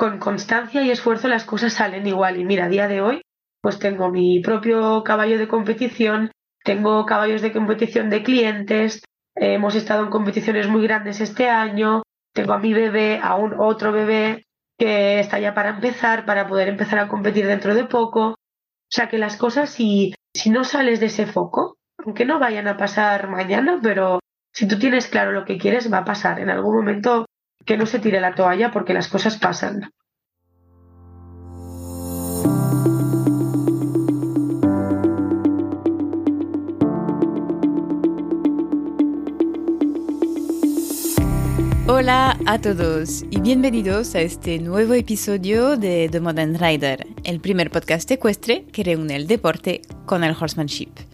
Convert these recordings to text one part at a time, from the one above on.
con constancia y esfuerzo las cosas salen igual. Y mira, a día de hoy, pues tengo mi propio caballo de competición, tengo caballos de competición de clientes, hemos estado en competiciones muy grandes este año, tengo a mi bebé, a un otro bebé que está ya para empezar, para poder empezar a competir dentro de poco. O sea que las cosas, si, si no sales de ese foco, aunque no vayan a pasar mañana, pero si tú tienes claro lo que quieres, va a pasar. En algún momento que no se tire la toalla porque las cosas pasan. Hola a todos y bienvenidos a este nuevo episodio de The Modern Rider, el primer podcast ecuestre que reúne el deporte con el horsemanship.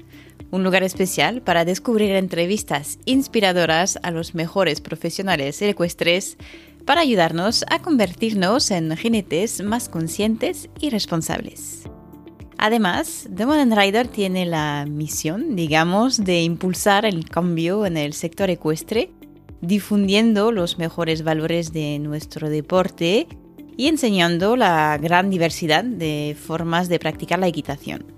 Un lugar especial para descubrir entrevistas inspiradoras a los mejores profesionales ecuestres para ayudarnos a convertirnos en jinetes más conscientes y responsables. Además, The Modern Rider tiene la misión, digamos, de impulsar el cambio en el sector ecuestre difundiendo los mejores valores de nuestro deporte y enseñando la gran diversidad de formas de practicar la equitación.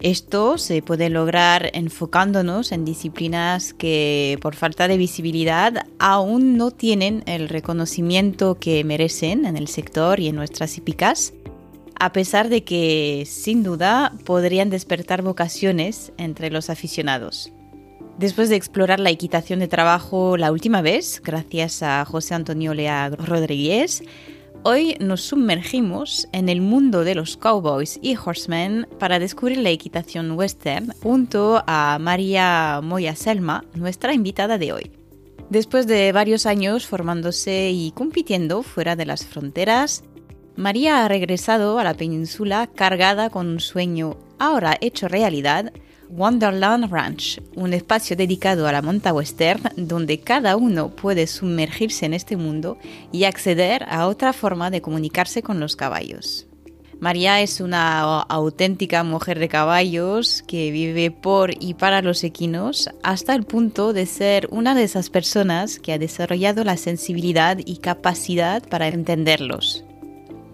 Esto se puede lograr enfocándonos en disciplinas que por falta de visibilidad aún no tienen el reconocimiento que merecen en el sector y en nuestras hípicas, a pesar de que sin duda podrían despertar vocaciones entre los aficionados. Después de explorar la equitación de trabajo la última vez, gracias a José Antonio Lea Rodríguez, hoy nos sumergimos en el mundo de los cowboys y horsemen para descubrir la equitación western junto a María Moya Selma, nuestra invitada de hoy. Después de varios años formándose y compitiendo fuera de las fronteras, María ha regresado a la península cargada con un sueño ahora hecho realidad Wonderland Ranch, un espacio dedicado a la monta western donde cada uno puede sumergirse en este mundo y acceder a otra forma de comunicarse con los caballos. María es una auténtica mujer de caballos que vive por y para los equinos hasta el punto de ser una de esas personas que ha desarrollado la sensibilidad y capacidad para entenderlos.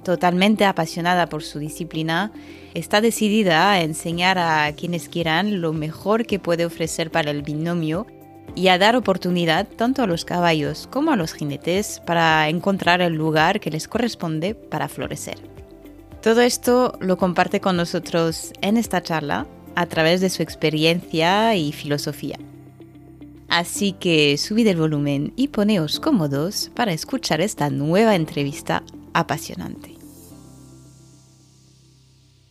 Totalmente apasionada por su disciplina, está decidida a enseñar a quienes quieran lo mejor que puede ofrecer para el binomio y a dar oportunidad tanto a los caballos como a los jinetes para encontrar el lugar que les corresponde para florecer. Todo esto lo comparte con nosotros en esta charla a través de su experiencia y filosofía. Así que subid el volumen y poneos cómodos para escuchar esta nueva entrevista apasionante.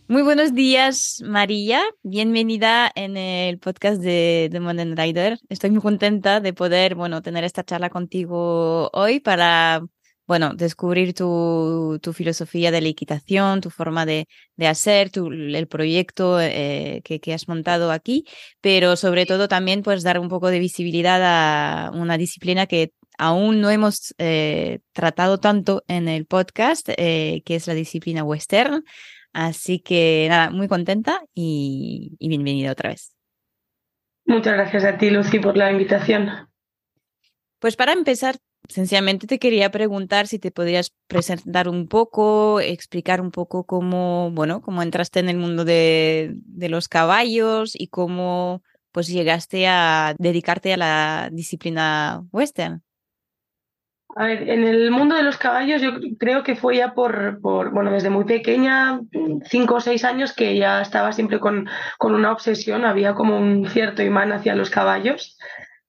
Muy buenos días, María. Bienvenida en el podcast de, The Modern Rider. Estoy muy contenta de poder, bueno, tener esta charla contigo hoy para, bueno, descubrir tu, tu filosofía de la equitación, tu forma de, de hacer, tu, el proyecto eh, que, que, has montado aquí, pero sobre todo también, pues, dar un poco de visibilidad a una disciplina que aún no hemos eh, tratado tanto en el podcast, eh, que es la disciplina western. Así que nada, muy contenta y, bienvenida otra vez. Muchas gracias a ti, Lucy, por la invitación. Pues para empezar, sencillamente te quería preguntar si te podrías presentar un poco, explicar un poco cómo, bueno, cómo entraste en el mundo de, de los caballos y cómo pues llegaste a dedicarte a la disciplina western. A ver, en el mundo de los caballos yo creo que fue ya por, por bueno, desde muy pequeña, cinco o seis años, que ya estaba siempre con, con una obsesión, había como un cierto imán hacia los caballos.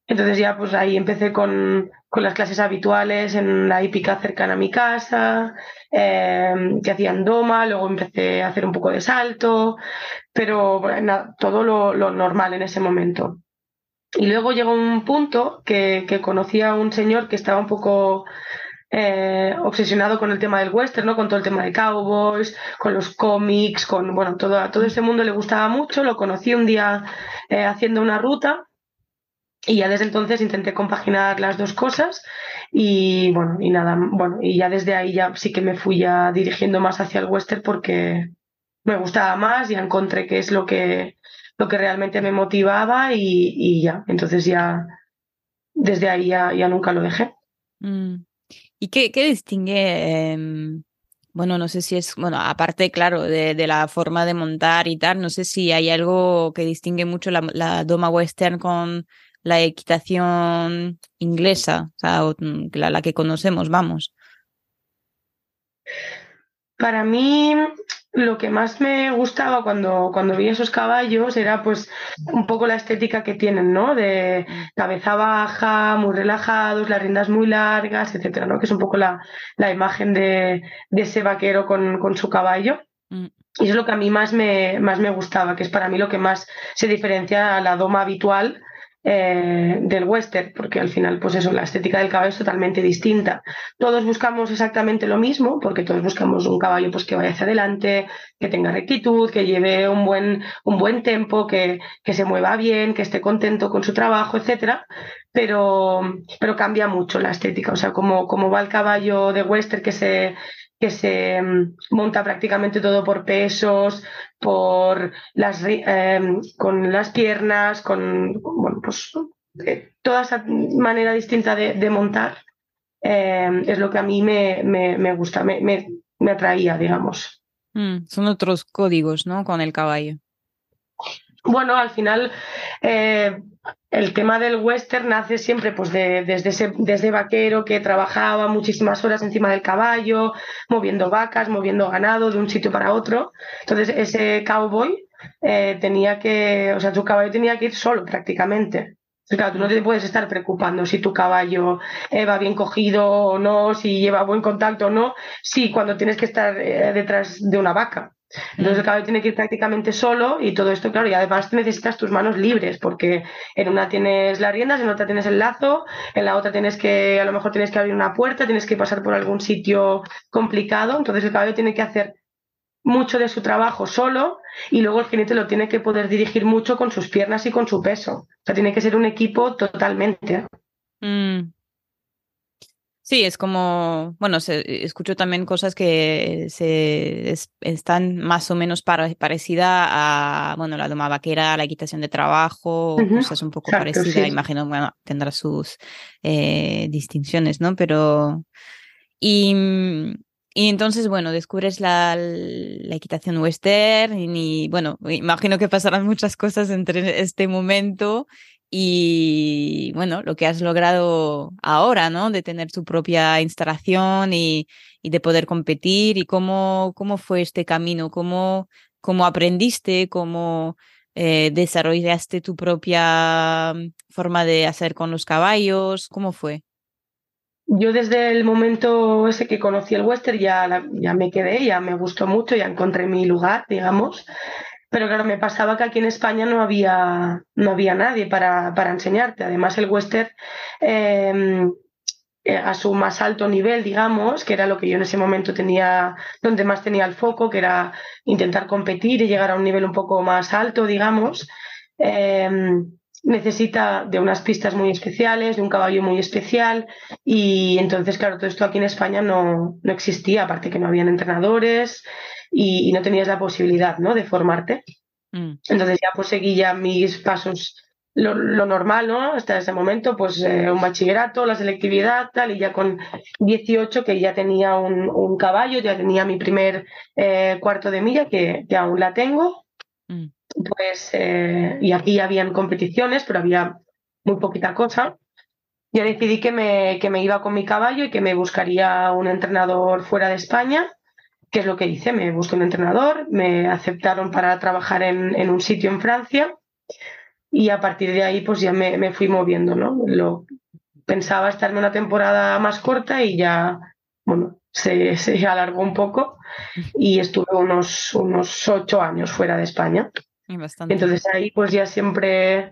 Entonces ya pues ahí empecé con, con las clases habituales en la hípica cercana a mi casa, em, que hacían doma, luego empecé a hacer un poco de salto, pero bueno, todo lo, lo normal en ese momento. Y luego llegó un punto que, que conocí a un señor que estaba un poco eh, obsesionado con el tema del western, ¿no? con todo el tema de cowboys, con los cómics, con bueno, todo, todo ese mundo le gustaba mucho. Lo conocí un día eh, haciendo una ruta y ya desde entonces intenté compaginar las dos cosas y bueno, y nada, bueno, y ya desde ahí ya sí que me fui ya dirigiendo más hacia el western porque me gustaba más y encontré que es lo que lo que realmente me motivaba y, ya. Entonces ya, desde ahí ya, nunca lo dejé. Mm. ¿Y qué, qué distingue em, bueno, no sé si es, bueno, aparte, claro, de, la forma de montar y tal, no sé si hay algo que distingue mucho la, doma western con la equitación inglesa, o sea, mm, la, la que conocemos, vamos. Para mí, lo que más me gustaba cuando, cuando vi esos caballos era pues un poco la estética que tienen, ¿no? De cabeza baja, muy relajados, las riendas muy largas, etcétera, ¿no? Que es un poco la, la imagen de, de, ese vaquero con, con su caballo. Mm. Y es lo que a mí más me, más me gustaba, que es para mí lo que más se diferencia a la doma habitual eh, del western, porque al final, pues eso, la estética del caballo es totalmente distinta. Todos buscamos exactamente lo mismo, porque todos buscamos un caballo pues, que vaya hacia adelante, que tenga rectitud, que lleve un buen, un buen tempo, que, que se mueva bien, que esté contento con su trabajo, etcétera. Pero, pero cambia mucho la estética. O sea, como, como va el caballo de western que se que se mm, monta prácticamente todo por pesos, por las eh, con las piernas, con bueno, pues eh, toda esa manera distinta de, montar eh, es lo que a mí me, me, gusta, me, me, atraía, digamos. Mm, son otros códigos, ¿no? Con el caballo. Bueno, al final el tema del western nace siempre pues desde, ese, desde vaquero que trabajaba muchísimas horas encima del caballo, moviendo vacas, moviendo ganado de un sitio para otro. Entonces ese cowboy eh, tenía que, o sea, su caballo tenía que ir solo prácticamente. claro, tú no te puedes estar preocupando si tu caballo eh, va bien cogido o no, si lleva buen contacto o no, sí, cuando tienes que estar eh, detrás de una vaca. Entonces el caballo tiene que ir prácticamente solo y todo esto, claro, y además necesitas tus manos libres porque en una tienes las riendas, en otra tienes el lazo, en la otra tienes que, a lo mejor tienes que abrir una puerta, tienes que pasar por algún sitio complicado, entonces el caballo tiene que hacer mucho de su trabajo solo y luego el jinete lo tiene que poder dirigir mucho con sus piernas y con su peso. O sea, tiene que ser un equipo totalmente. Mm. Sí, es como, bueno, se, escucho también cosas que se están más o menos parecidas a, bueno, la doma vaquera, la equitación de trabajo, cosas un poco parecidas, imagino, bueno, tendrá sus eh, distinciones, ¿no? Pero, y, y entonces, bueno, descubres la, la equitación western y, bueno, imagino que pasarán muchas cosas entre este momento y bueno, lo que has logrado ahora, ¿no? De tener tu propia instalación y, y de poder competir y cómo, cómo fue este camino, cómo, cómo aprendiste, cómo eh, desarrollaste tu propia mm, forma de hacer con los caballos, ¿cómo fue? Yo desde el momento ese que conocí el western ya, ya me quedé, ya me gustó mucho, ya encontré mi lugar, digamos. Pero claro, me pasaba que aquí en España no había, no había nadie para, para enseñarte. Además, el western em, eh, a su más alto nivel, digamos, que era lo que yo en ese momento tenía, donde más tenía el foco, que era intentar competir y llegar a un nivel un poco más alto, digamos, em, necesita de unas pistas muy especiales, de un caballo muy especial y entonces, claro, todo esto aquí en España no, no existía, aparte que no habían entrenadores, y, no tenías la posibilidad ¿no? de formarte. Mm. Entonces ya pues seguí ya mis pasos, lo, normal, ¿no? Hasta ese momento, pues eh, un bachillerato, la selectividad, tal, y ya con 18 que ya tenía un, caballo, ya tenía mi primer eh, cuarto de milla, que, que aún la tengo. Mm. Pues, eh, y aquí habían competiciones, pero había muy poquita cosa. Ya decidí que me, que me iba con mi caballo y que me buscaría un entrenador fuera de España ¿Qué es lo que hice? Me busqué un entrenador, me aceptaron para trabajar en, un sitio en Francia y a partir de ahí pues ya me, fui moviendo, ¿no? Lo, pensaba estarme una temporada más corta y ya, bueno, se, se alargó un poco y estuve unos, unos ocho años fuera de España. Entonces ahí pues ya siempre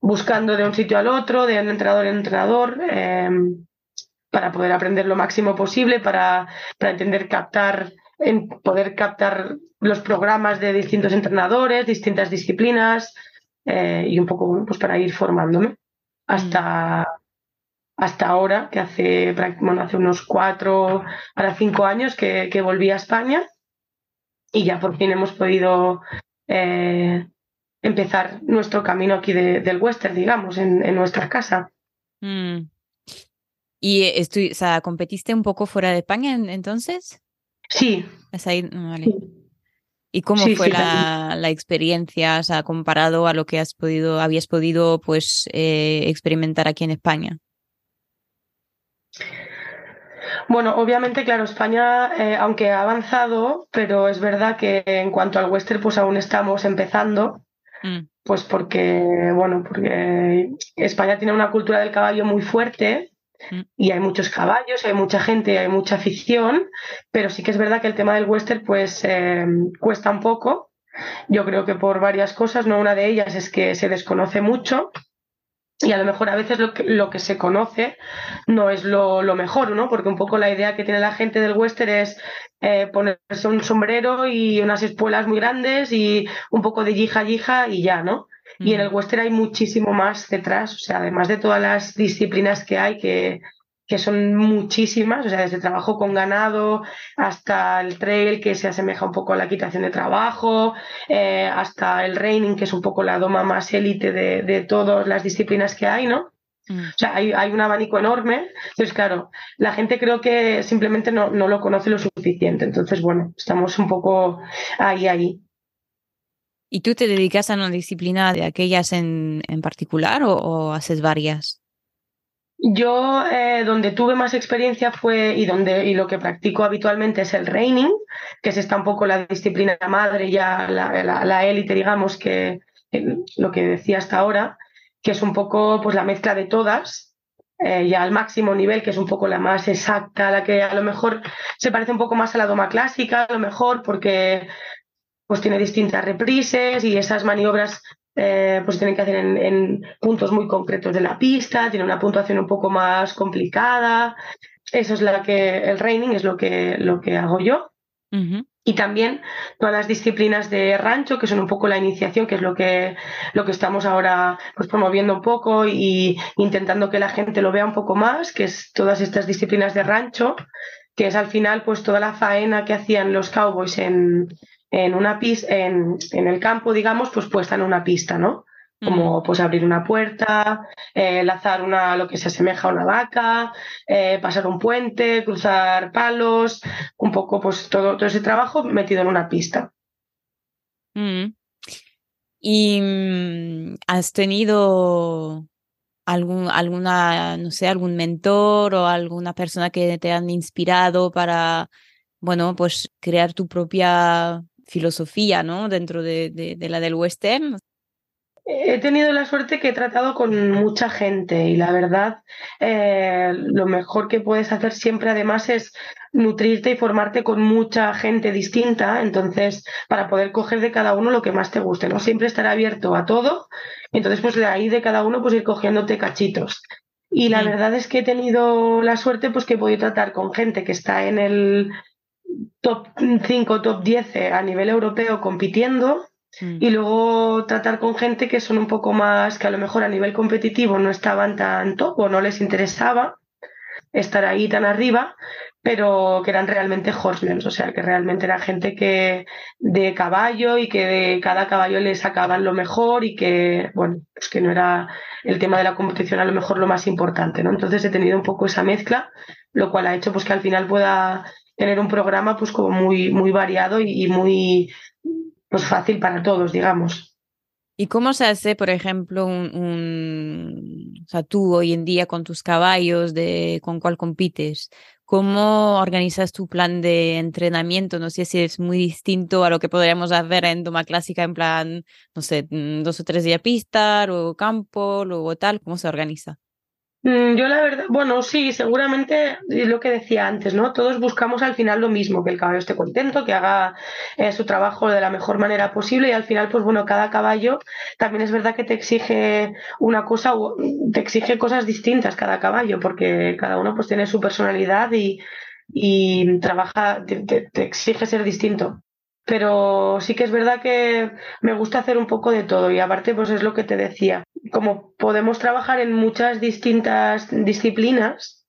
buscando de un sitio al otro, de un entrenador en entrenador, em, para poder aprender lo máximo posible, para, para entender, captar en poder captar los programas de distintos entrenadores, distintas disciplinas eh, y un poco pues para ir formándome hasta, mm. hasta ahora, que hace, bueno, hace unos cuatro, para cinco años que, que, volví a España y ya por fin hemos podido eh, empezar nuestro camino aquí del western, digamos, en, en nuestra casa. Mm. ¿Y estoy, o sea, competiste un poco fuera de España entonces? Sí. ahí? Vale. ¿Y cómo fue la, la, experiencia, o sea, comparado a lo que has podido, habías podido pues eh, experimentar aquí en España? Bueno, obviamente, claro, España, eh, aunque ha avanzado, pero es verdad que en cuanto al western, pues aún estamos empezando. Mm. Pues porque, bueno, porque España tiene una cultura del caballo muy fuerte mm. Y hay muchos caballos, hay mucha gente, hay mucha afición, pero sí que es verdad que el tema del western pues eh, cuesta un poco. Yo creo que por varias cosas, no una de ellas es que se desconoce mucho y a lo mejor a veces lo que, lo que se conoce no es lo, mejor, ¿no? Porque un poco la idea que tiene la gente del western es eh, ponerse un sombrero y unas espuelas muy grandes y un poco de yija yija y ya, ¿no? Y en el western hay muchísimo más detrás, o sea, además de todas las disciplinas que hay, que, que son muchísimas, o sea, desde trabajo con ganado hasta el trail, que se asemeja un poco a la quitación de trabajo, eh, hasta el reining, que es un poco la doma más élite de, de todas las disciplinas que hay, ¿no? Mm. O sea, hay, hay, un abanico enorme. Entonces, claro, la gente creo que simplemente no, no, lo conoce lo suficiente. Entonces, bueno, estamos un poco ahí, ahí. ¿Y tú te dedicas a una disciplina de aquellas en, en particular o, o haces varias? Yo eh, donde tuve más experiencia fue y donde y lo que practico habitualmente es el reining, que es esta un poco la disciplina madre, ya la élite, digamos, que lo que decía hasta ahora, que es un poco pues la mezcla de todas, eh, ya al máximo nivel, que es un poco la más exacta, la que a lo mejor se parece un poco más a la doma clásica, a lo mejor porque pues tiene distintas reprises y esas maniobras eh, pues tienen que hacer en, puntos muy concretos de la pista, tiene una puntuación un poco más complicada. Eso es la que, el reining es lo que, lo que hago yo. Y también todas las disciplinas de rancho, que son un poco la iniciación, que es lo que, lo que estamos ahora pues, promoviendo un poco y intentando que la gente lo vea un poco más, que es todas estas disciplinas de rancho, que es al final pues toda la faena que hacían los cowboys en, en una pista, en, el campo, digamos, pues puesta en una pista, ¿no? Como pues abrir una puerta, eh, lazar una, lo que se asemeja a una vaca, eh, pasar un puente, cruzar palos, un poco pues todo, todo ese trabajo metido en una pista. Mm. ¿Y mm, has tenido algún, alguna, no sé, algún mentor o alguna persona que te han inspirado para, bueno, pues crear tu propia filosofía, ¿no? Dentro de, la del western. He tenido la suerte que he tratado con mucha gente y la verdad eh, lo mejor que puedes hacer siempre además es nutrirte y formarte con mucha gente distinta, entonces para poder coger de cada uno lo que más te guste, ¿no? Siempre estar abierto a todo, entonces pues de ahí de cada uno pues ir cogiéndote cachitos. Y la verdad es que he tenido la suerte pues que he podido tratar con gente que está en el top 5, top 10 a nivel europeo compitiendo mm. y luego tratar con gente que son un poco más, que a lo mejor a nivel competitivo no estaban tan top o no les interesaba estar ahí tan arriba, pero que eran realmente horsemen, o sea, que realmente era gente que de caballo y que de cada caballo le sacaban lo mejor y que, bueno, pues que no era el tema de la competición a lo mejor lo más importante, ¿no? Entonces he tenido un poco esa mezcla, lo cual ha hecho pues que al final pueda tener un programa pues como muy, muy variado y, muy pues fácil para todos, digamos. ¿Y cómo se hace, por ejemplo, un, o sea, tú hoy en día con tus caballos, de con cuál compites? ¿Cómo organizas tu plan de entrenamiento? No sé si es muy distinto a lo que podríamos hacer en Doma Clásica, en plan, no sé, mm, dos o tres días pista, o campo, luego tal. ¿Cómo se organiza? Mm, yo la verdad, bueno, sí, seguramente es lo que decía antes, ¿no? Todos buscamos al final lo mismo, que el caballo esté contento, que haga eh, su trabajo de la mejor manera posible y al final, pues bueno, cada caballo también es verdad que te exige una cosa, te exige cosas distintas cada caballo, porque cada uno pues tiene su personalidad y, y trabaja, te exige ser distinto pero sí que es verdad que me gusta hacer un poco de todo y aparte pues es lo que te decía, como podemos trabajar en muchas distintas disciplinas,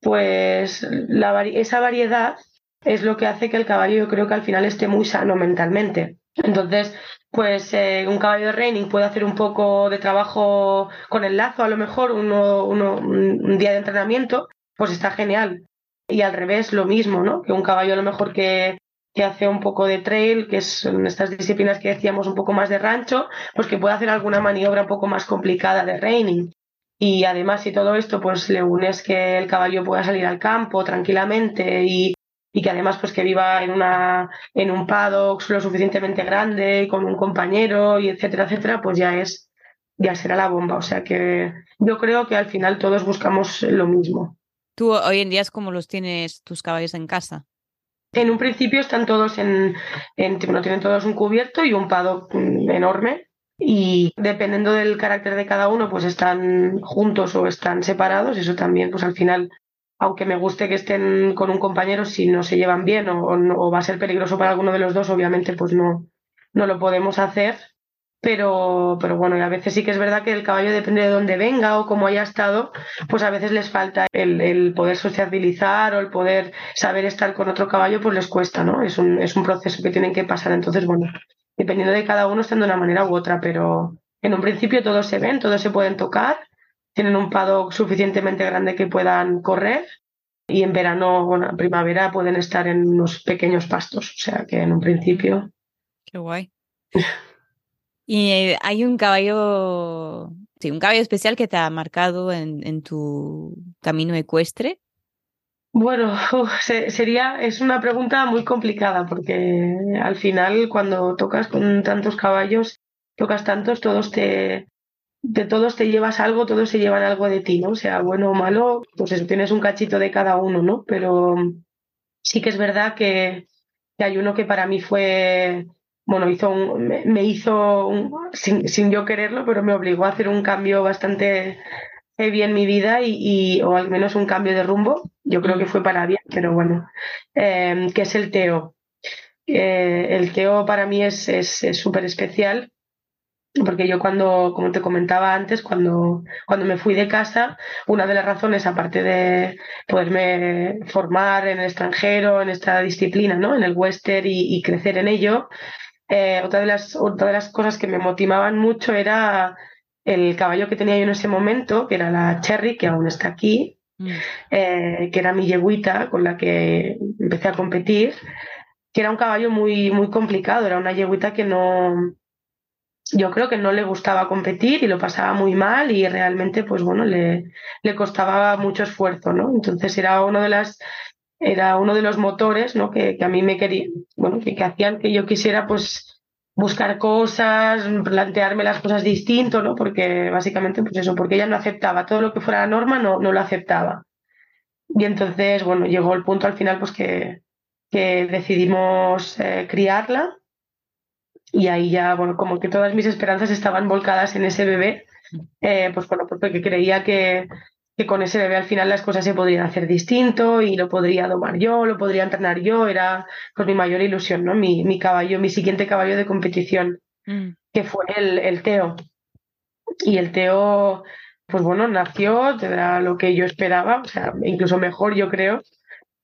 pues esa variedad es lo que hace que el caballo yo creo que al final esté muy sano mentalmente. Entonces, pues eh, un caballo de reining puede hacer un poco de trabajo con el lazo, a lo mejor un día de entrenamiento, pues está genial y al revés lo mismo, ¿no? Que un caballo a lo mejor que, que hace un poco de trail, que son estas disciplinas que decíamos un poco más de rancho, pues que puede hacer alguna maniobra un poco más complicada de reining. Y además, si todo esto, pues le unes que el caballo pueda salir al campo tranquilamente y, y que además pues que viva en una en un paddock lo suficientemente grande con un compañero y etcétera etcétera pues ya es ya será la bomba. O sea que yo creo que al final todos buscamos lo mismo. Tú hoy en día es como los tienes tus caballos en casa en un principio están todos en, en bueno, tienen todos un cubierto y un paddock enorme y dependiendo del carácter de cada uno pues están juntos o están separados eso también pues al final aunque me guste que estén con un compañero, si no se llevan bien o, va a ser peligroso para alguno de los dos, obviamente pues no, no lo podemos hacer. Pero, pero bueno, y a veces sí que es verdad que el caballo depende de dónde venga o cómo haya estado, pues a veces les falta el, poder sociabilizar o el poder saber estar con otro caballo, pues les cuesta, ¿no? Es un, es un proceso que tienen que pasar. Entonces, bueno, dependiendo de cada uno están de una manera u otra, pero en un principio todos se ven, todos se pueden tocar tienen un paddock suficientemente grande que puedan correr y en verano, bueno, en primavera pueden estar en unos pequeños pastos, o sea que en un principio. Qué guay. Y eh, hay un caballo, sí, un caballo especial que te ha marcado en, en tu camino ecuestre. Bueno, sería, es una pregunta muy complicada porque al final cuando tocas con tantos caballos, tocas tantos, todos te, de todos te llevas algo, todos se llevan algo de ti, ¿no? O sea, bueno o malo, pues eso, tienes un cachito de cada uno, ¿no? Pero sí que es verdad que, hay uno que para mí fue, bueno, hizo un, me, hizo, sin, sin, yo quererlo, pero me obligó a hacer un cambio bastante heavy en mi vida y, o al menos un cambio de rumbo. Yo creo que fue para bien, pero bueno, eh, que es el Teo. Eh, el Teo para mí es súper es, especial porque yo cuando, como te comentaba antes, cuando, cuando me fui de casa, una de las razones, aparte de poderme formar en el extranjero, en esta disciplina, ¿no? en el western y, crecer en ello, eh, otra, de las, otra de las cosas que me motivaban mucho era el caballo que tenía yo en ese momento, que era la Cherry, que aún está aquí, mm. eh, que era mi yeguita con la que empecé a competir, que era un caballo muy, muy complicado, era una yeguita que no yo creo que no le gustaba competir y lo pasaba muy mal y realmente, pues bueno, le, le costaba mucho esfuerzo, ¿no? Entonces era uno de las era uno de los motores, ¿no? Que, que a mí me quería, bueno, que, que, hacían que yo quisiera, pues, buscar cosas, plantearme las cosas distinto, ¿no? Porque básicamente, pues eso, porque ella no aceptaba todo lo que fuera la norma, no, no lo aceptaba. Y entonces, bueno, llegó el punto al final, pues que, que decidimos eh, criarla y ahí ya, bueno, como que todas mis esperanzas estaban volcadas en ese bebé, eh, pues bueno, porque creía que, que con ese bebé al final las cosas se podrían hacer distinto y lo podría domar yo, lo podría entrenar yo, era pues mi mayor ilusión, ¿no? Mi, mi caballo, mi siguiente caballo de competición, mm. que fue el, el Teo. Y el Teo, pues bueno, nació, tendrá lo que yo esperaba, o sea, incluso mejor yo creo,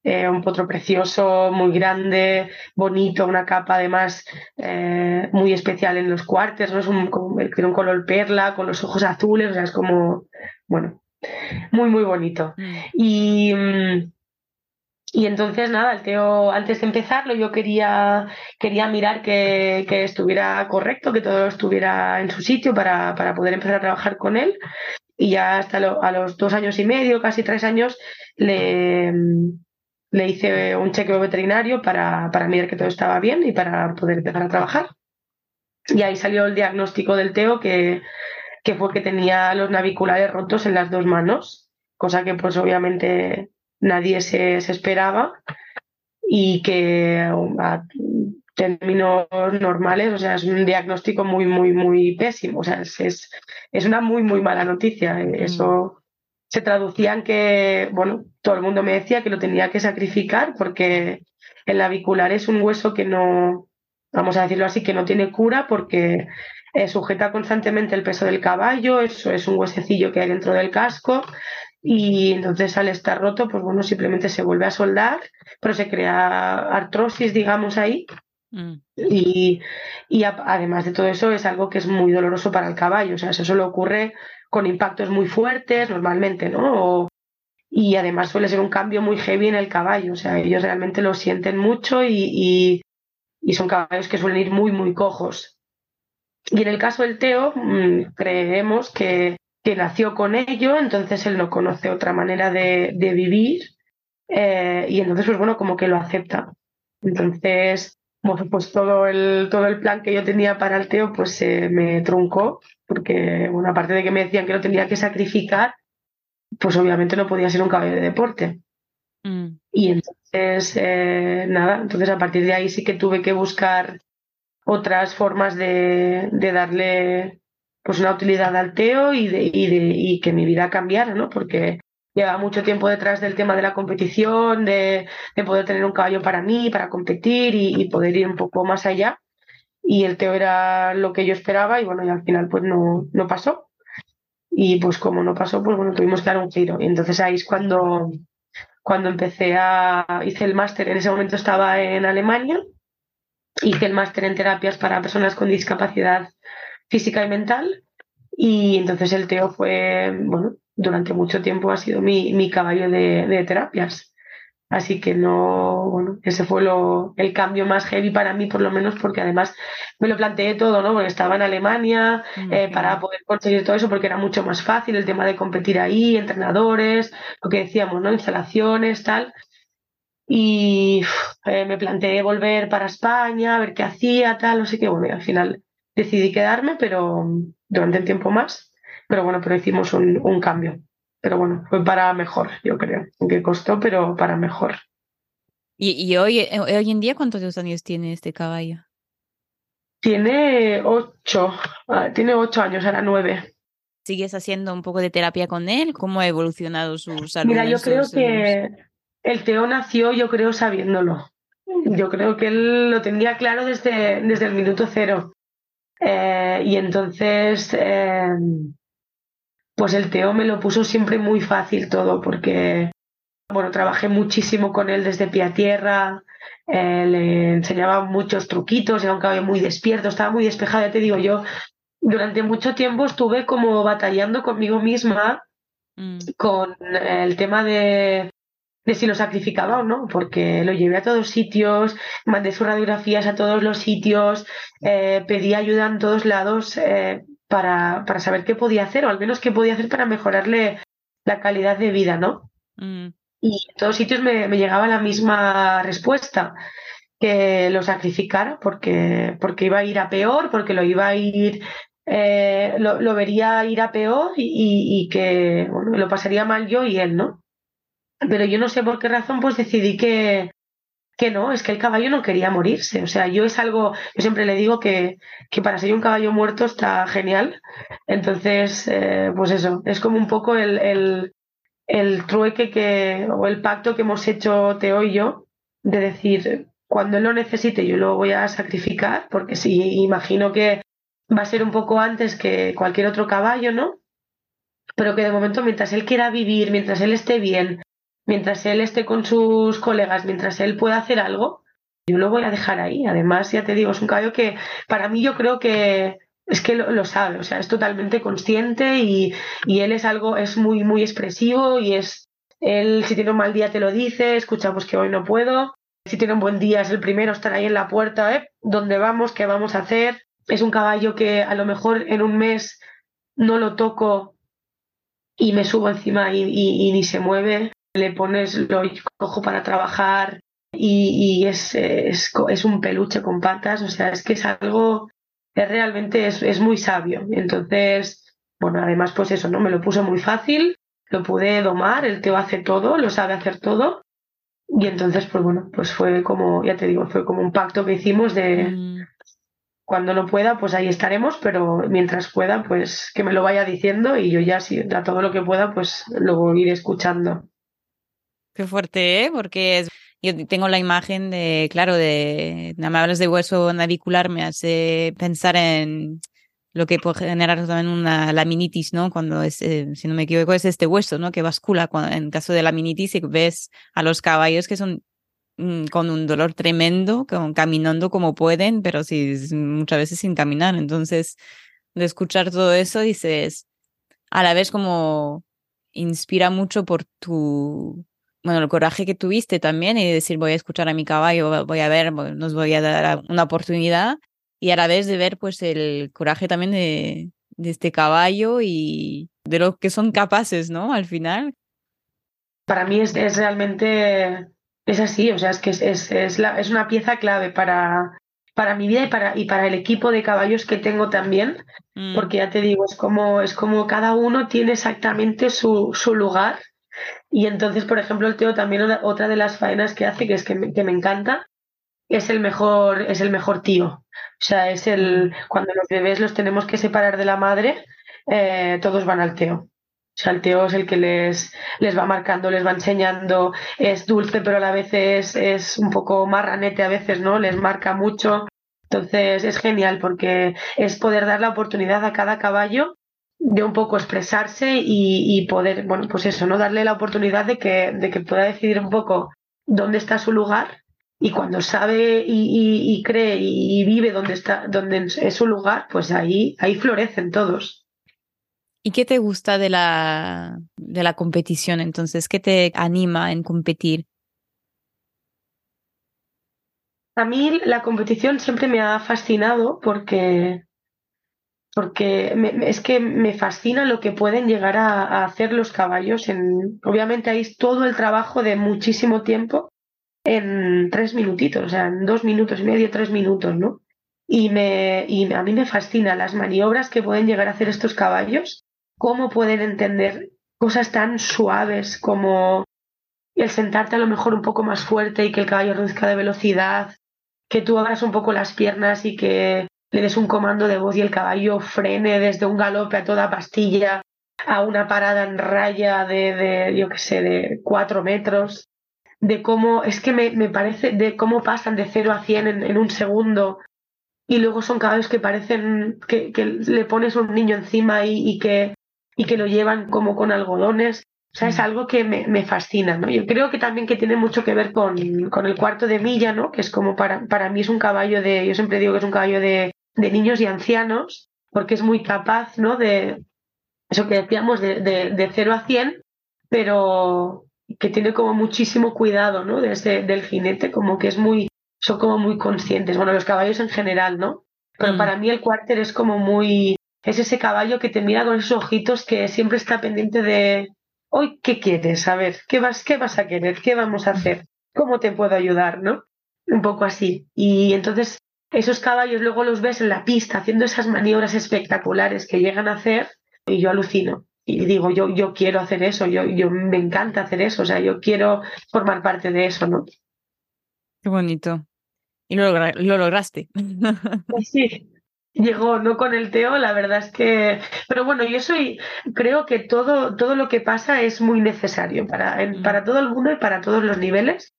eh, un potro precioso, muy grande, bonito, una capa además eh, muy especial en los cuartos, ¿no? es un, un color perla, con los ojos azules, o sea, es como, bueno, muy, muy bonito. Mm. Y, mm, y entonces, nada, el Teo, antes de empezarlo, yo quería, quería mirar que, que estuviera correcto, que todo estuviera en su sitio para, para poder empezar a trabajar con él. Y ya hasta a los dos años y medio, casi tres años, le, le hice un chequeo veterinario para, para mirar que todo estaba bien y para poder empezar a trabajar. Y ahí salió el diagnóstico del Teo que, que fue que tenía los naviculares rotos en las dos manos, cosa que pues obviamente nadie se, esperaba y que a términos normales, o sea, es un diagnóstico muy, muy, muy pésimo, o sea, es, es, una muy, muy mala noticia. Mm. Eso se traducían que, bueno, todo el mundo me decía que lo tenía que sacrificar porque el navicular es un hueso que no, vamos a decirlo así, que no tiene cura porque eh, sujeta constantemente el peso del caballo, eso es un huesecillo que hay dentro del casco y entonces al estar roto, pues bueno, simplemente se vuelve a soldar, pero se crea artrosis, digamos, ahí. Mm. Y, y además de todo eso es algo que es muy doloroso para el caballo, o sea, eso solo ocurre con impactos muy fuertes normalmente, ¿no? y además suele ser un cambio muy heavy en el caballo, o sea, ellos realmente lo sienten mucho y, y, son caballos que suelen ir muy, muy cojos. Y en el caso del Teo, mm, creemos que, que nació con ello, entonces él no conoce otra manera de, de vivir eh, y entonces, pues bueno, como que lo acepta. Entonces, pues todo el, todo el plan que yo tenía para el Teo, pues se me truncó, porque, bueno, aparte de que me decían que lo tenía que sacrificar, pues obviamente no podía ser un caballo de deporte. Mm. Y entonces, eh, nada, entonces a partir de ahí sí que tuve que buscar otras formas de, de darle pues una utilidad al Teo y, de, y, de, y que mi vida cambiara, ¿no? Porque lleva mucho tiempo detrás del tema de la competición, de, de poder tener un caballo para mí, para competir y, y, poder ir un poco más allá. Y el Teo era lo que yo esperaba y bueno, y al final pues no, no pasó. Y pues como no pasó, pues bueno, tuvimos que dar un giro. Y entonces ahí es cuando, cuando empecé a, hice el máster, en ese momento estaba en Alemania, hice el máster en terapias para personas con discapacidad física y mental. Y entonces el Teo fue, bueno, durante mucho tiempo ha sido mi, mi caballo de, de terapias. Así que no, bueno, ese fue lo, el cambio más heavy para mí, por lo menos, porque además me lo planteé todo, ¿no? Porque estaba en Alemania eh, para poder conseguir todo eso, porque era mucho más fácil el tema de competir ahí, entrenadores, lo que decíamos, ¿no? Instalaciones, tal. Y eh, me planteé volver para España, a ver qué hacía, tal, no sé qué. Bueno, y al final decidí quedarme, pero durante un tiempo más. Pero bueno, pero hicimos un, un cambio pero bueno, fue para mejor, yo creo, que costó, pero para mejor. ¿Y, y hoy, eh, hoy en día cuántos años tiene este caballo? Tiene ocho, ah, tiene ocho años, ahora nueve. ¿Sigues haciendo un poco de terapia con él? ¿Cómo ha evolucionado su salud? Mira, yo creo que el Teo nació, yo creo, sabiéndolo. Yo creo que él lo tenía claro desde, desde el minuto cero. Eh, y entonces, eh, pues el Teo me lo puso siempre muy fácil todo, porque bueno, trabajé muchísimo con él desde pie a tierra, eh, le enseñaba muchos truquitos, era un caballo muy despierto, estaba muy despejado, ya te digo yo, durante mucho tiempo estuve como batallando conmigo misma mm. con el tema de, de si lo sacrificaba o no, porque lo llevé a todos sitios, mandé sus radiografías a todos los sitios, eh, pedí ayuda en todos lados, eh, para, para saber qué podía hacer, o al menos qué podía hacer para mejorarle la calidad de vida, ¿no? Mm. Y en todos sitios me, me, llegaba la misma respuesta, que lo sacrificara porque, porque iba a ir a peor, porque lo iba a ir, eh, lo, lo, vería ir a peor y, y, que bueno, lo pasaría mal yo y él, ¿no? Pero yo no sé por qué razón, pues decidí que, que no, es que el caballo no quería morirse. O sea, yo es algo, yo siempre le digo que, que para ser un caballo muerto está genial. Entonces, eh, pues eso, es como un poco el, el, el, trueque que, o el pacto que hemos hecho Teo y yo, de decir, cuando él lo necesite yo lo voy a sacrificar, porque sí, imagino que va a ser un poco antes que cualquier otro caballo, ¿no? Pero que de momento, mientras él quiera vivir, mientras él esté bien, mientras él esté con sus colegas, mientras él pueda hacer algo, yo lo voy a dejar ahí. Además, ya te digo, es un caballo que para mí yo creo que es que lo, sabe, o sea, es totalmente consciente y, y, él es algo, es muy, muy expresivo y es, él si tiene un mal día te lo dice, escuchamos que hoy no puedo, si tiene un buen día es el primero estar ahí en la puerta, ¿eh? ¿Dónde vamos? ¿Qué vamos a hacer? Es un caballo que a lo mejor en un mes no lo toco y me subo encima y, y, y ni se mueve le pones, lo cojo para trabajar y, y es, es, es, un peluche con patas, o sea, es que es algo, es realmente es, es muy sabio. Entonces, bueno, además pues eso, ¿no? Me lo puso muy fácil, lo pude domar, el Teo hace todo, lo sabe hacer todo. Y entonces, pues bueno, pues fue como, ya te digo, fue como un pacto que hicimos de mm. cuando no pueda, pues ahí estaremos, pero mientras pueda, pues que me lo vaya diciendo y yo ya, si da todo lo que pueda, pues lo iré escuchando. Qué fuerte, ¿eh? Porque yo tengo la imagen de, claro, de, me hablas de hueso navicular, me hace pensar en lo que puede generar también una laminitis, ¿no? Cuando es, eh, si no me equivoco, es este hueso, ¿no? Que bascula cuando, en caso de laminitis y ves a los caballos que son mm, con un dolor tremendo, caminando como pueden, pero muchas veces sin caminar. Entonces, de escuchar todo eso, dices, a la vez como inspira mucho por tu, bueno, el coraje que tuviste también y decir voy a escuchar a mi caballo, voy a ver, nos voy a dar una oportunidad y a la vez de ver pues el coraje también de, de este caballo y de lo que son capaces, ¿no? Al final. Para mí es, es realmente, es así, o sea, es que es, es, es, la, es una pieza clave para, para mi vida y para, y para el equipo de caballos que tengo también, mm. porque ya te digo, es como, es como cada uno tiene exactamente su, su lugar. Y entonces, por ejemplo, el Teo también otra de las faenas que hace, que es que me, que me encanta, es el mejor, es el mejor tío. O sea, es el mm. cuando los bebés los tenemos que separar de la madre, eh, todos van al Teo. O sea, el Teo es el que les, les va marcando, les va enseñando, es dulce, pero a la vez es, es un poco marranete a veces, ¿no? Les marca mucho. Entonces es genial porque es poder dar la oportunidad a cada caballo de un poco expresarse y, y, poder, bueno, pues eso, ¿no? Darle la oportunidad de que, de que pueda decidir un poco dónde está su lugar y cuando sabe y, y cree y vive dónde está, dónde es su lugar, pues ahí, ahí florecen todos. ¿Y qué te gusta de la, de la competición entonces? ¿Qué te anima en competir? A mí la competición siempre me ha fascinado porque, porque es que me fascina lo que pueden llegar a, hacer los caballos. En, obviamente hay todo el trabajo de muchísimo tiempo en tres minutitos, o sea, en dos minutos y medio, tres minutos, ¿no? Y, me, y a mí me fascina las maniobras que pueden llegar a hacer estos caballos cómo pueden entender cosas tan suaves como el sentarte a lo mejor un poco más fuerte y que el caballo reduzca de velocidad, que tú abras un poco las piernas y que le des un comando de voz y el caballo frene desde un galope a toda pastilla a una parada en raya de, de yo qué sé, de cuatro metros, de cómo, es que me, me, parece, de cómo pasan de cero a cien en, en un segundo y luego son caballos que parecen que, que le pones un niño encima y, y que y que lo llevan como con algodones. O sea, es mm. algo que me, me, fascina, ¿no? Yo creo que también que tiene mucho que ver con, con, el cuarto de milla, ¿no? Que es como para, para mí es un caballo de, yo siempre digo que es un caballo de, de niños y ancianos, porque es muy capaz, ¿no? De eso que decíamos, de, de, de 0 a 100, pero que tiene como muchísimo cuidado, ¿no? Desde, del jinete, como que es muy, son como muy conscientes. Bueno, los caballos en general, ¿no? Pero mm. para mí el cuarter es como muy, es ese caballo que te mira con esos ojitos que siempre está pendiente de, hoy, ¿qué quieres? A ver, ¿qué vas, qué vas a querer? ¿Qué vamos a hacer? ¿Cómo te puedo ayudar? ¿No? Un poco así. Y entonces esos caballos luego los ves en la pista haciendo esas maniobras espectaculares que llegan a hacer y yo alucino. Y digo, yo, yo quiero hacer eso, yo, yo me encanta hacer eso, o sea, yo quiero formar parte de eso, ¿no? Qué bonito. Y lo, lo lograste. Pues sí, llegó, no con el Teo, la verdad es que. Pero bueno, yo soy. Creo que todo, todo lo que pasa es muy necesario para, mm. para todo el mundo y para todos los niveles.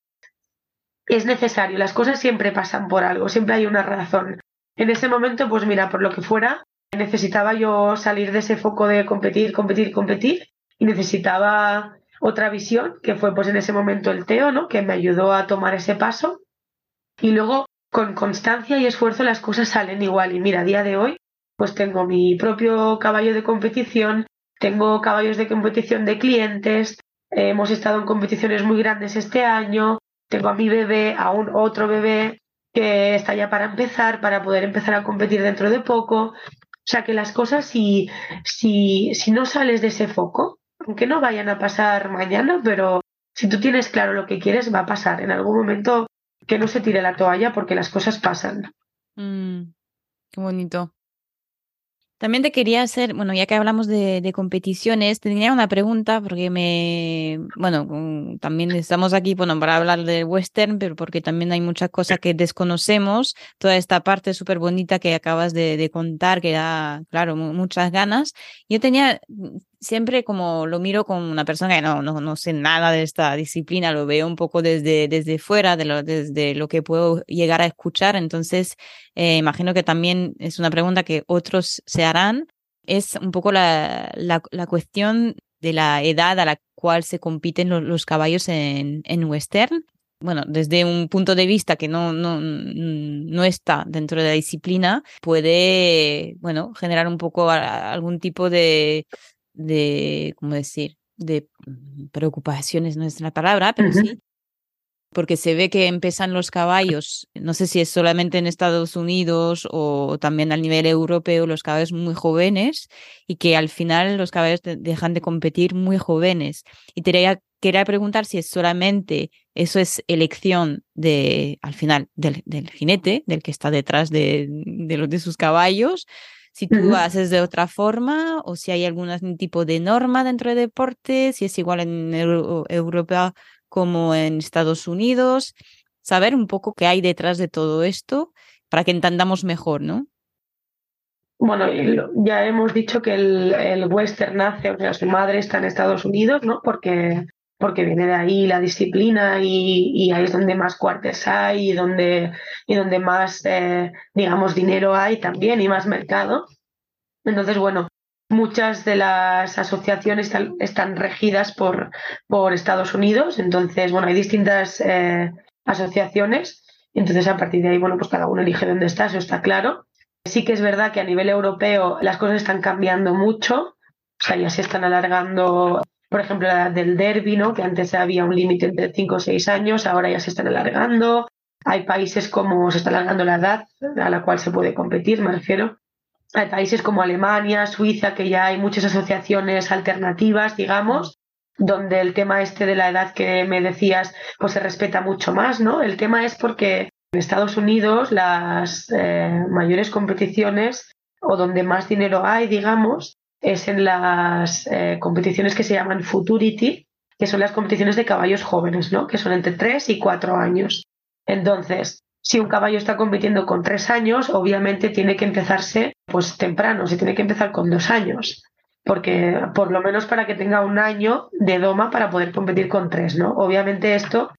Es necesario, las cosas siempre pasan por algo, siempre hay una razón. En ese momento, pues mira, por lo que fuera, necesitaba yo salir de ese foco de competir, competir, competir, y necesitaba otra visión, que fue pues en ese momento el Teo, ¿no? Que me ayudó a tomar ese paso. Y luego con constancia y esfuerzo las cosas salen igual. Y mira, a día de hoy, pues tengo mi propio caballo de competición, tengo caballos de competición de clientes, hemos estado en competiciones muy grandes este año, tengo a mi bebé, a un otro bebé que está ya para empezar, para poder empezar a competir dentro de poco. O sea que las cosas, si, si, si no sales de ese foco, aunque no vayan a pasar mañana, pero si tú tienes claro lo que quieres, va a pasar. En algún momento que no se tire la toalla porque las cosas pasan. Mm, qué bonito. También te quería hacer, bueno, ya que hablamos de, de, competiciones, tenía una pregunta porque me, bueno, también estamos aquí, bueno, para hablar del western, pero porque también hay muchas cosas que desconocemos, toda esta parte súper bonita que acabas de, de, contar, que da, claro, muchas ganas. Yo tenía, siempre como lo miro con una persona que no, no, no sé nada de esta disciplina, lo veo un poco desde, desde fuera, de lo, desde lo que puedo llegar a escuchar. Entonces, eh, imagino que también es una pregunta que otros se harán. Es un poco la, la, cuestión de la edad a la cual se compiten los, los caballos en, en western bueno, desde un punto de vista que no, no, no está dentro de la disciplina, puede, bueno, generar un poco algún tipo de, de, ¿cómo decir? de preocupaciones, no es la palabra, pero sí, porque se ve que empiezan los caballos, no sé si es solamente en Estados Unidos o también a nivel europeo, los caballos muy jóvenes y que al final los caballos dejan de competir muy jóvenes. Y quería, quería preguntar si es solamente eso es elección de, al final, del, jinete, del que está detrás de, de, los, de sus caballos, si tú haces de otra forma o si hay algún tipo de norma dentro del deporte, si es igual en Europa como en Estados Unidos, saber un poco qué hay detrás de todo esto para que entendamos mejor, ¿no? Bueno, ya hemos dicho que el, western nace, o sea, su madre está en Estados Unidos, ¿no? Porque, porque viene de ahí la disciplina y, ahí es donde más cuartes hay y donde, y donde más, eh, digamos, dinero hay también y más mercado. Entonces, bueno, Muchas de las asociaciones están, regidas por, por, Estados Unidos, entonces, bueno, hay distintas eh, asociaciones, entonces a partir de ahí, bueno, pues cada uno elige dónde está, eso está claro. Sí que es verdad que a nivel europeo las cosas están cambiando mucho, o sea, ya se están alargando, por ejemplo, la del derby, ¿no? que antes había un límite entre 5 o 6 años, ahora ya se están alargando. Hay países como se está alargando la edad a la cual se puede competir, me refiero. Hay países como Alemania, Suiza, que ya hay muchas asociaciones alternativas, digamos, donde el tema este de la edad que me decías, pues se respeta mucho más, ¿no? El tema es porque en Estados Unidos las eh, mayores competiciones o donde más dinero hay, digamos, es en las eh, competiciones que se llaman Futurity, que son las competiciones de caballos jóvenes, ¿no? Que son entre 3 y 4 años. Entonces, si un caballo está compitiendo con tres años, obviamente tiene que empezarse pues temprano, se tiene que empezar con dos años, porque por lo menos para que tenga un año de doma para poder competir con tres, ¿no? Obviamente esto,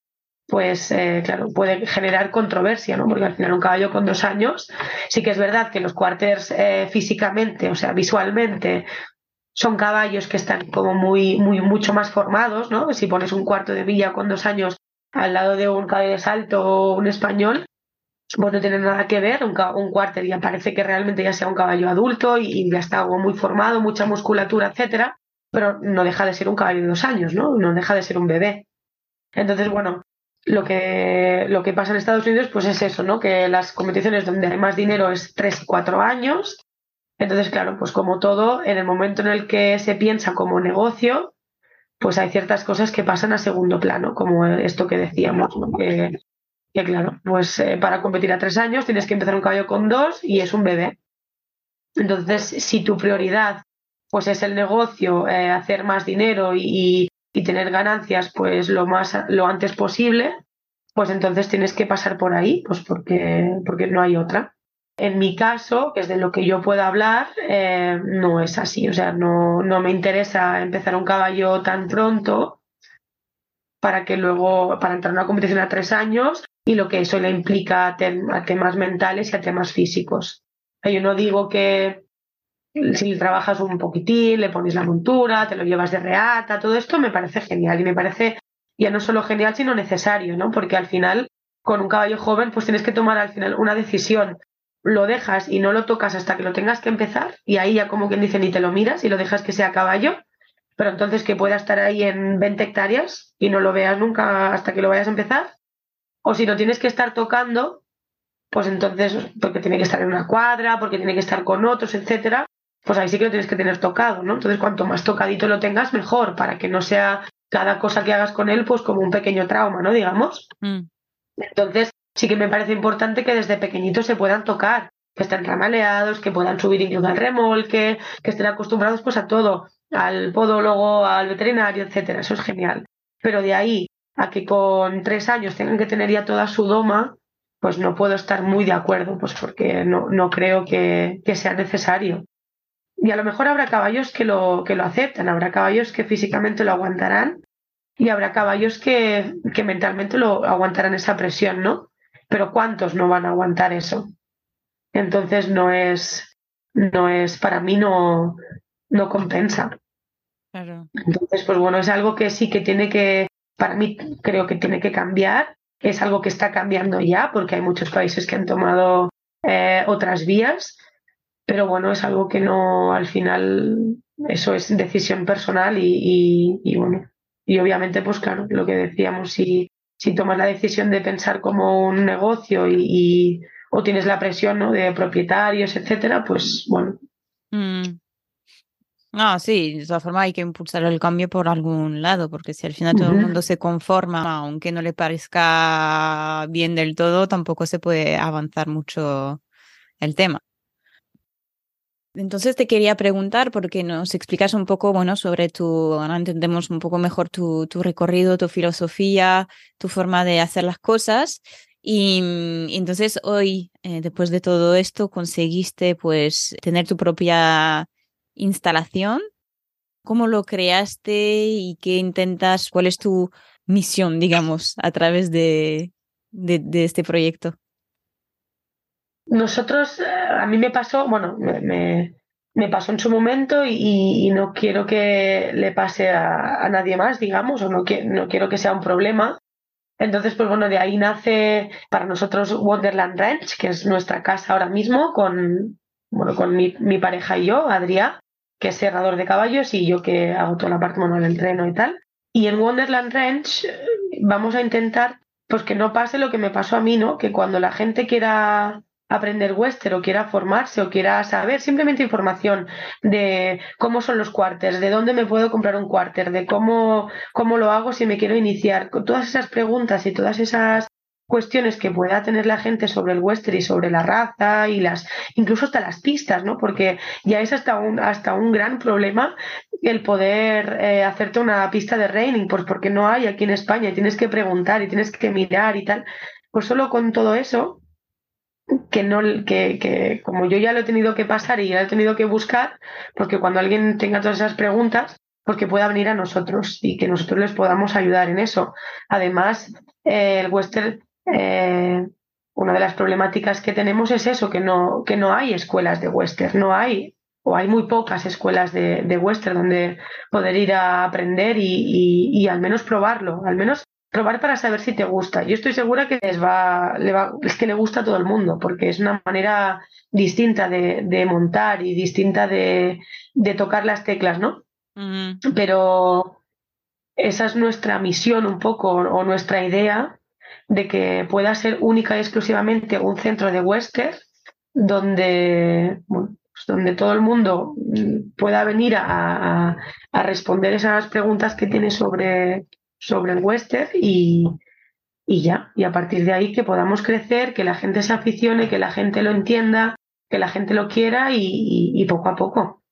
pues eh, claro, puede generar controversia, ¿no? Porque al final un caballo con dos años, sí que es verdad que los cuarters eh, físicamente, o sea, visualmente, son caballos que están como muy, muy, mucho más formados, ¿no? Si pones un cuarto de villa con dos años al lado de un caballo de salto o un español, pues no tiene nada que ver, un, un cuarter ya parece que realmente ya sea un caballo adulto y, ya está muy formado, mucha musculatura, etcétera, pero no deja de ser un caballo de dos años, ¿no? No deja de ser un bebé. Entonces, bueno, lo que, lo que pasa en Estados Unidos, pues es eso, ¿no? Que las competiciones donde hay más dinero es tres, cuatro años. Entonces, claro, pues como todo, en el momento en el que se piensa como negocio, pues hay ciertas cosas que pasan a segundo plano, como esto que decíamos, ¿no? que que claro, pues eh, para competir a tres años tienes que empezar un caballo con dos y es un bebé. Entonces, si tu prioridad pues es el negocio, eh, hacer más dinero y, tener ganancias pues lo más lo antes posible, pues entonces tienes que pasar por ahí, pues porque, porque no hay otra. En mi caso, que es de lo que yo puedo hablar, eh, no es así. O sea, no, no me interesa empezar un caballo tan pronto para que luego, para entrar a una competición a tres años, y lo que eso le implica a, temas mentales y a temas físicos. Yo no digo que si trabajas un poquitín, le pones la montura, te lo llevas de reata, todo esto me parece genial y me parece ya no solo genial, sino necesario, ¿no? Porque al final, con un caballo joven, pues tienes que tomar al final una decisión. Lo dejas y no lo tocas hasta que lo tengas que empezar y ahí ya como quien dice ni te lo miras y lo dejas que sea caballo, pero entonces que pueda estar ahí en 20 hectáreas y no lo veas nunca hasta que lo vayas a empezar o si lo tienes que estar tocando, pues entonces, porque tiene que estar en una cuadra, porque tiene que estar con otros, etcétera, pues ahí sí que lo tienes que tener tocado, ¿no? Entonces, cuanto más tocadito lo tengas, mejor, para que no sea cada cosa que hagas con él, pues como un pequeño trauma, ¿no? Digamos. Mm. Entonces, sí que me parece importante que desde pequeñitos se puedan tocar, que estén ramaleados, que puedan subir incluso al remolque, que estén acostumbrados pues a todo, al podólogo, al veterinario, etcétera. Eso es genial. Pero de ahí a que con tres años tengan que tener ya toda su doma, pues no puedo estar muy de acuerdo, pues porque no, no creo que, sea necesario. Y a lo mejor habrá caballos que lo, que lo aceptan, habrá caballos que físicamente lo aguantarán y habrá caballos que, que mentalmente lo aguantarán esa presión, ¿no? Pero ¿cuántos no van a aguantar eso? Entonces no es, no es, para mí no, no compensa. Entonces, pues bueno, es algo que sí que tiene que, para mí creo que tiene que cambiar. Es algo que está cambiando ya porque hay muchos países que han tomado eh, otras vías, pero bueno, es algo que no al final eso es decisión personal y, y, bueno, y obviamente, pues claro, lo que decíamos, si, si tomas la decisión de pensar como un negocio y, o tienes la presión ¿no? de propietarios, etcétera, pues bueno. Mm. Ah, sí, de todas formas hay que impulsar el cambio por algún lado, porque si al final todo el mundo se conforma, aunque no le parezca bien del todo, tampoco se puede avanzar mucho el tema. Entonces te quería preguntar, porque nos explicas un poco, bueno, sobre tu, ahora entendemos un poco mejor tu, tu recorrido, tu filosofía, tu forma de hacer las cosas. Y, mm, entonces hoy, eh, después de todo esto, conseguiste pues tener tu propia instalación. ¿Cómo lo creaste y qué intentas? ¿Cuál es tu misión, digamos, a través de, de este proyecto? Nosotros, eh, a mí me pasó, bueno, me, me pasó en su momento y, no quiero que le pase a, nadie más, digamos, o no, no quiero que sea un problema. Entonces, pues bueno, de ahí nace para nosotros Wonderland Ranch, que es nuestra casa ahora mismo, con, bueno, con mi, mi pareja y yo, Adrián, que es cerrador de caballos, y yo que hago toda la parte, bueno, el entreno y tal. Y en Wonderland Ranch eh, vamos a intentar pues que no pase lo que me pasó a mí, ¿no? Que cuando la gente quiera aprender western o quiera formarse o quiera saber simplemente información de cómo son los cuarters, de dónde me puedo comprar un cuarter, de cómo, cómo lo hago si me quiero iniciar, todas esas preguntas y todas esas cuestiones que pueda tener la gente sobre el western y sobre la raza y las incluso hasta las pistas, ¿no? Porque ya es hasta un hasta un gran problema el poder eh, hacerte una pista de reining, pues porque no hay aquí en España, y tienes que preguntar y tienes que mirar y tal. Pues solo con todo eso que no que, que, como yo ya lo he tenido que pasar y ya lo he tenido que buscar, porque cuando alguien tenga todas esas preguntas, pues que pueda venir a nosotros y que nosotros les podamos ayudar en eso. Además, eh, el western, eh, una de las problemáticas que tenemos es eso, que no, que no hay escuelas de western, no hay o hay muy pocas escuelas de, de western donde poder ir a aprender y, y, y al menos probarlo, al menos probar para saber si te gusta. Yo estoy segura que les va, le va, es que le gusta a todo el mundo, porque es una manera distinta de, montar y distinta de, tocar las teclas, ¿no? Pero esa es nuestra misión un poco, o nuestra idea, de que pueda ser única y exclusivamente un centro de western donde, pues donde todo el mundo pueda venir a, a responder esas preguntas que tiene sobre, sobre el western y, y ya, y a partir de ahí que podamos crecer, que la gente se aficione, que la gente lo entienda, que la gente lo quiera y, poco a poco.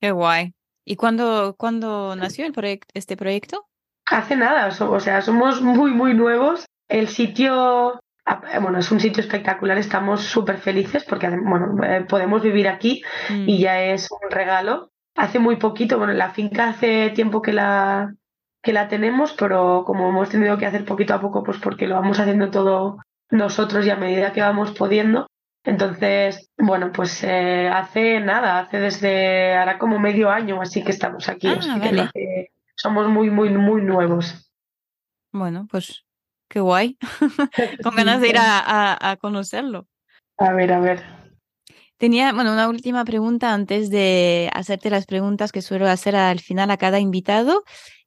Qué guay. ¿Y cuándo, cuándo nació el proyecto, este proyecto? Hace nada, o sea, somos muy, muy nuevos. El sitio, bueno, es un sitio espectacular, estamos súper felices porque, bueno, eh, podemos vivir aquí mm. y ya es un regalo. Hace muy poquito, bueno, la finca hace tiempo que la, que la tenemos, pero como hemos tenido que hacer poquito a poco, pues porque lo vamos haciendo todo nosotros y a medida que vamos pudiendo. Entonces, bueno, pues eh, hace nada, hace desde ahora como medio año, así que estamos aquí. Ah, somos muy, muy, muy nuevos. Bueno, pues qué guay. Con ganas de ir a, a conocerlo. A ver, a ver. Tenía, bueno, una última pregunta antes de hacerte las preguntas que suelo hacer al final a cada invitado.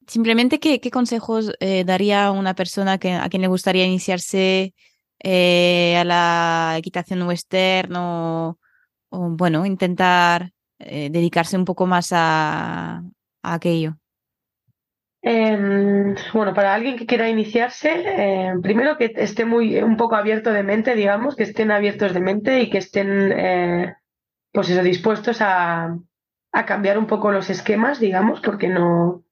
Simplemente, ¿qué, consejos eh, daría una persona que, a quien le gustaría iniciarse eh, a la equitación western o, bueno, intentar eh, dedicarse un poco más a, aquello? Em, bueno, para alguien que quiera iniciarse, primero que esté muy un poco abierto de mente, digamos, que estén abiertos de mente y que estén, pues eso, dispuestos a cambiar un poco los esquemas, digamos, porque no,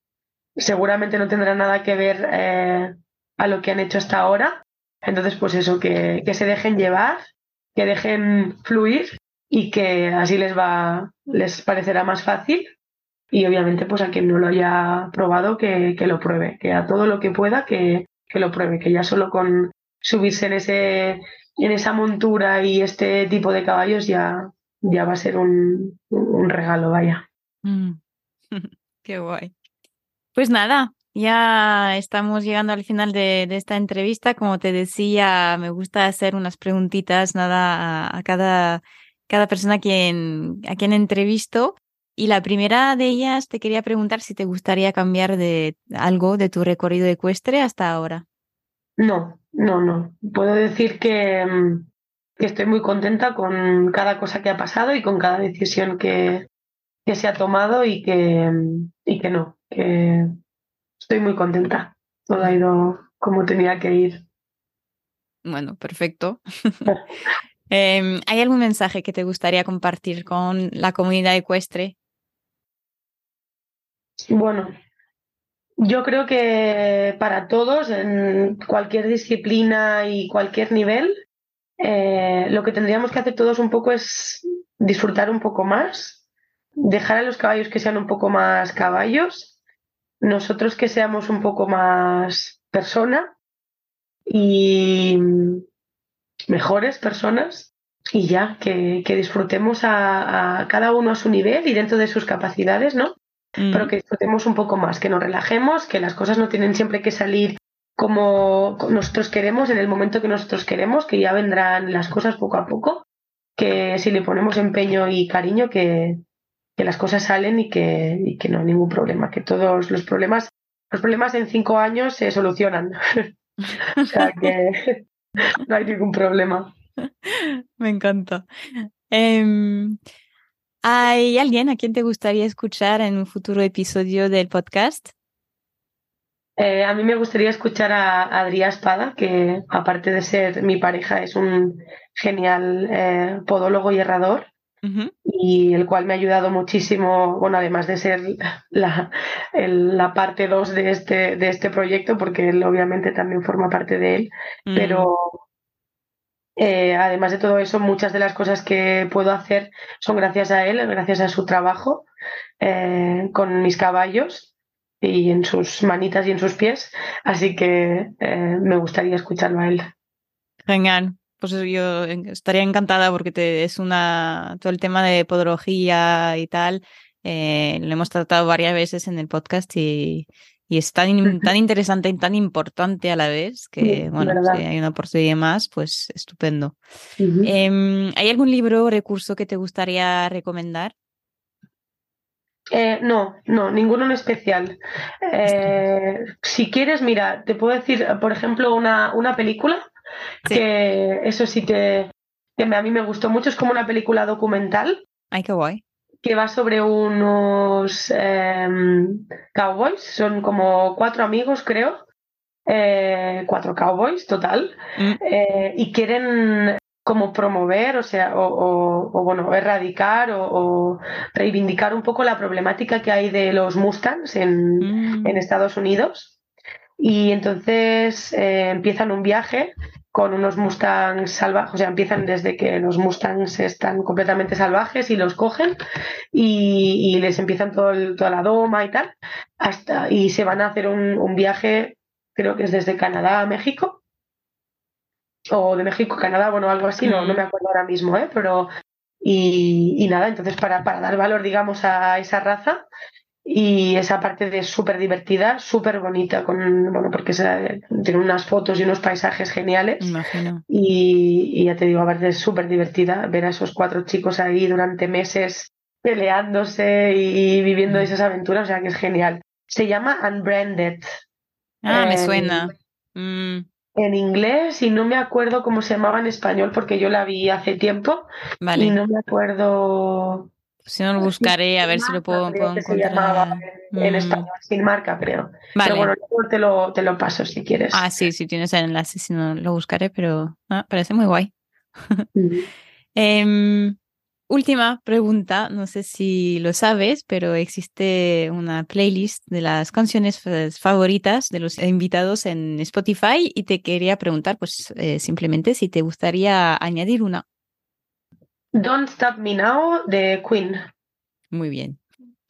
seguramente no tendrá nada que ver eh, a lo que han hecho hasta ahora. Entonces, pues eso, que, que, se dejen llevar, que dejen fluir y que así les va, les parecerá más fácil. Y obviamente, pues a quien no lo haya probado, que, que lo pruebe, que a todo lo que pueda, que, que, lo pruebe, que ya solo con subirse en ese, en esa montura y este tipo de caballos ya, ya va a ser un, un regalo, vaya. Mm. Qué guay. Pues nada, ya estamos llegando al final de, esta entrevista. Como te decía, me gusta hacer unas preguntitas nada a, cada, cada persona a quien, a quien entrevisto. Y la primera de ellas te quería preguntar si te gustaría cambiar de algo de tu recorrido ecuestre hasta ahora. No, no, no. Puedo decir que, mm, que estoy muy contenta con cada cosa que ha pasado y con cada decisión que, que se ha tomado y que, mm, y que no, que estoy muy contenta. Todo ha ido como tenía que ir. Bueno, perfecto. Em, ¿Hay algún mensaje que te gustaría compartir con la comunidad ecuestre? Bueno, yo creo que para todos, en cualquier disciplina y cualquier nivel, eh, lo que tendríamos que hacer todos un poco es disfrutar un poco más, dejar a los caballos que sean un poco más caballos, nosotros que seamos un poco más persona y mejores personas y ya, que, disfrutemos a, cada uno a su nivel y dentro de sus capacidades, ¿no? Pero mm. que disfrutemos un poco más, que nos relajemos, que las cosas no tienen siempre que salir como nosotros queremos, en el momento que nosotros queremos, que ya vendrán las cosas poco a poco, que si le ponemos empeño y cariño, que, que las cosas salen y que, y que no hay ningún problema, que todos los problemas, los problemas en cinco años se solucionan. o sea que no hay ningún problema. Me encanta. Em, ¿Hay alguien a quien te gustaría escuchar en un futuro episodio del podcast? Eh, a mí me gustaría escuchar a Adrián Espada, que aparte de ser mi pareja, es un genial eh, podólogo y herrador, y el cual me ha ayudado muchísimo, bueno, además de ser la, la parte 2 de este, de este proyecto, porque él obviamente también forma parte de él, pero eh, además de todo eso, muchas de las cosas que puedo hacer son gracias a él, gracias a su trabajo eh, con mis caballos y en sus manitas y en sus pies. Así que eh, me gustaría escucharlo a él. Genial. Pues yo estaría encantada porque te, es una todo el tema de podología y tal. lo hemos tratado varias veces en el podcast y, y es tan, tan interesante y tan importante a la vez que, bueno, si hay una oportunidad más, pues estupendo. Em, ¿Hay algún libro o recurso que te gustaría recomendar? Eh, no, no, ninguno en especial. Eh, si quieres, mira, te puedo decir, por ejemplo, una, una película que eso sí te, que a mí me gustó mucho, es como una película documental. Ay, qué guay que va sobre unos em, cowboys, son como cuatro amigos, creo, eh, cuatro cowboys total, mm. eh, y quieren como promover, o sea, o, bueno, erradicar o, reivindicar un poco la problemática que hay de los Mustangs en, mm. en Estados Unidos. Y entonces eh, empiezan un viaje con unos Mustangs salvajes, o sea, empiezan desde que los Mustangs están completamente salvajes y los cogen y, les empiezan todo toda la doma y tal, hasta, y se van a hacer un, viaje, creo que es desde Canadá a México, o de México Canadá, bueno, algo así, no, no me acuerdo ahora mismo, ¿eh? pero y, y, nada, entonces para, para, dar valor, digamos, a esa raza, y esa parte de súper divertida, súper bonita, con, bueno, porque tiene unas fotos y unos paisajes geniales. Imagino. Y, ya te digo, aparte es súper divertida ver a esos cuatro chicos ahí durante meses peleándose y, viviendo mm. esas aventuras, o sea que es genial. Se llama Unbranded. Ah, me suena. Mm. En inglés y no me acuerdo cómo se llamaba en español porque yo la vi hace tiempo vale. y no me acuerdo si no lo buscaré a ver si lo puedo, encontrar. En, mm. español, sin marca, creo. Pero bueno, te lo, te lo paso si quieres. Ah, sí, si tienes el enlace, si no lo buscaré, pero ah, parece muy guay. Em, última pregunta, no sé si lo sabes, pero existe una playlist de las canciones favoritas de los invitados en Spotify y te quería preguntar, pues eh, simplemente si te gustaría añadir una. Don't Stop Me Now de Queen. Muy bien.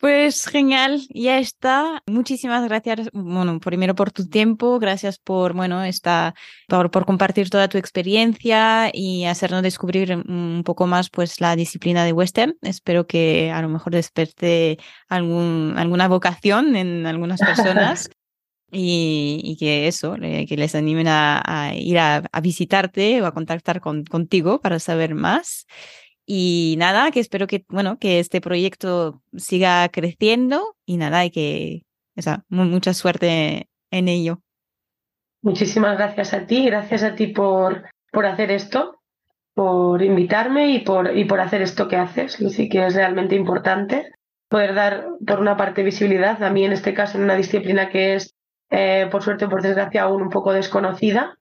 Pues genial, ya está. Muchísimas gracias, bueno, primero por tu tiempo, gracias por, bueno, esta, por, por, compartir toda tu experiencia y hacernos descubrir un poco más, pues, la disciplina de western. Espero que a lo mejor desperte algún, alguna vocación en algunas personas. Y, que eso, que les animen a, ir a, visitarte o a contactar con, contigo para saber más. Y nada, que espero que, bueno, que este proyecto siga creciendo y nada, y que, o sea, mucha suerte en ello. Muchísimas gracias a ti, gracias a ti por, por hacer esto, por invitarme y por, y por hacer esto que haces, Lucy, que es realmente importante. Poder dar, por una parte, visibilidad, a mí en este caso, en una disciplina que es, eh, por suerte o por desgracia, aún un poco desconocida,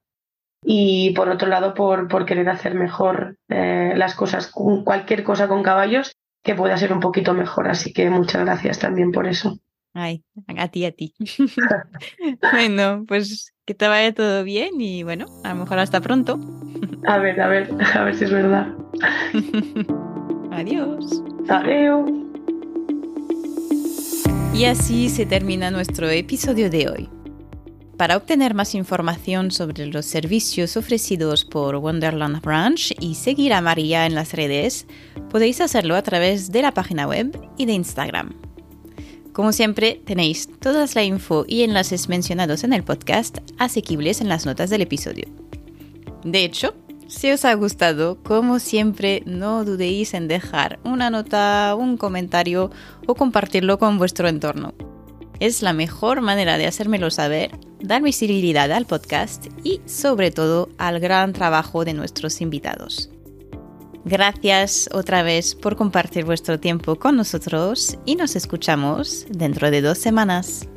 y por otro lado por, por querer hacer mejor eh, las cosas, cualquier cosa con caballos que pueda ser un poquito mejor. Así que muchas gracias también por eso. Ay, a ti, a ti. bueno, pues que te vaya todo bien y bueno, a lo mejor hasta pronto. a ver, a ver, a ver si es verdad. Adiós. Adiós. Y así se termina nuestro episodio de hoy. Para obtener más información sobre los servicios ofrecidos por Wonderland Ranch y seguir a María en las redes, podéis hacerlo a través de la página web y de Instagram. Como siempre, tenéis toda la info y enlaces mencionados en el podcast asequibles en las notas del episodio. De hecho, si os ha gustado, como siempre, no dudéis en dejar una nota, un comentario o compartirlo con vuestro entorno. Es la mejor manera de hacérmelo saber, dar visibilidad al podcast y sobre todo al gran trabajo de nuestros invitados. Gracias otra vez por compartir vuestro tiempo con nosotros y nos escuchamos dentro de dos semanas.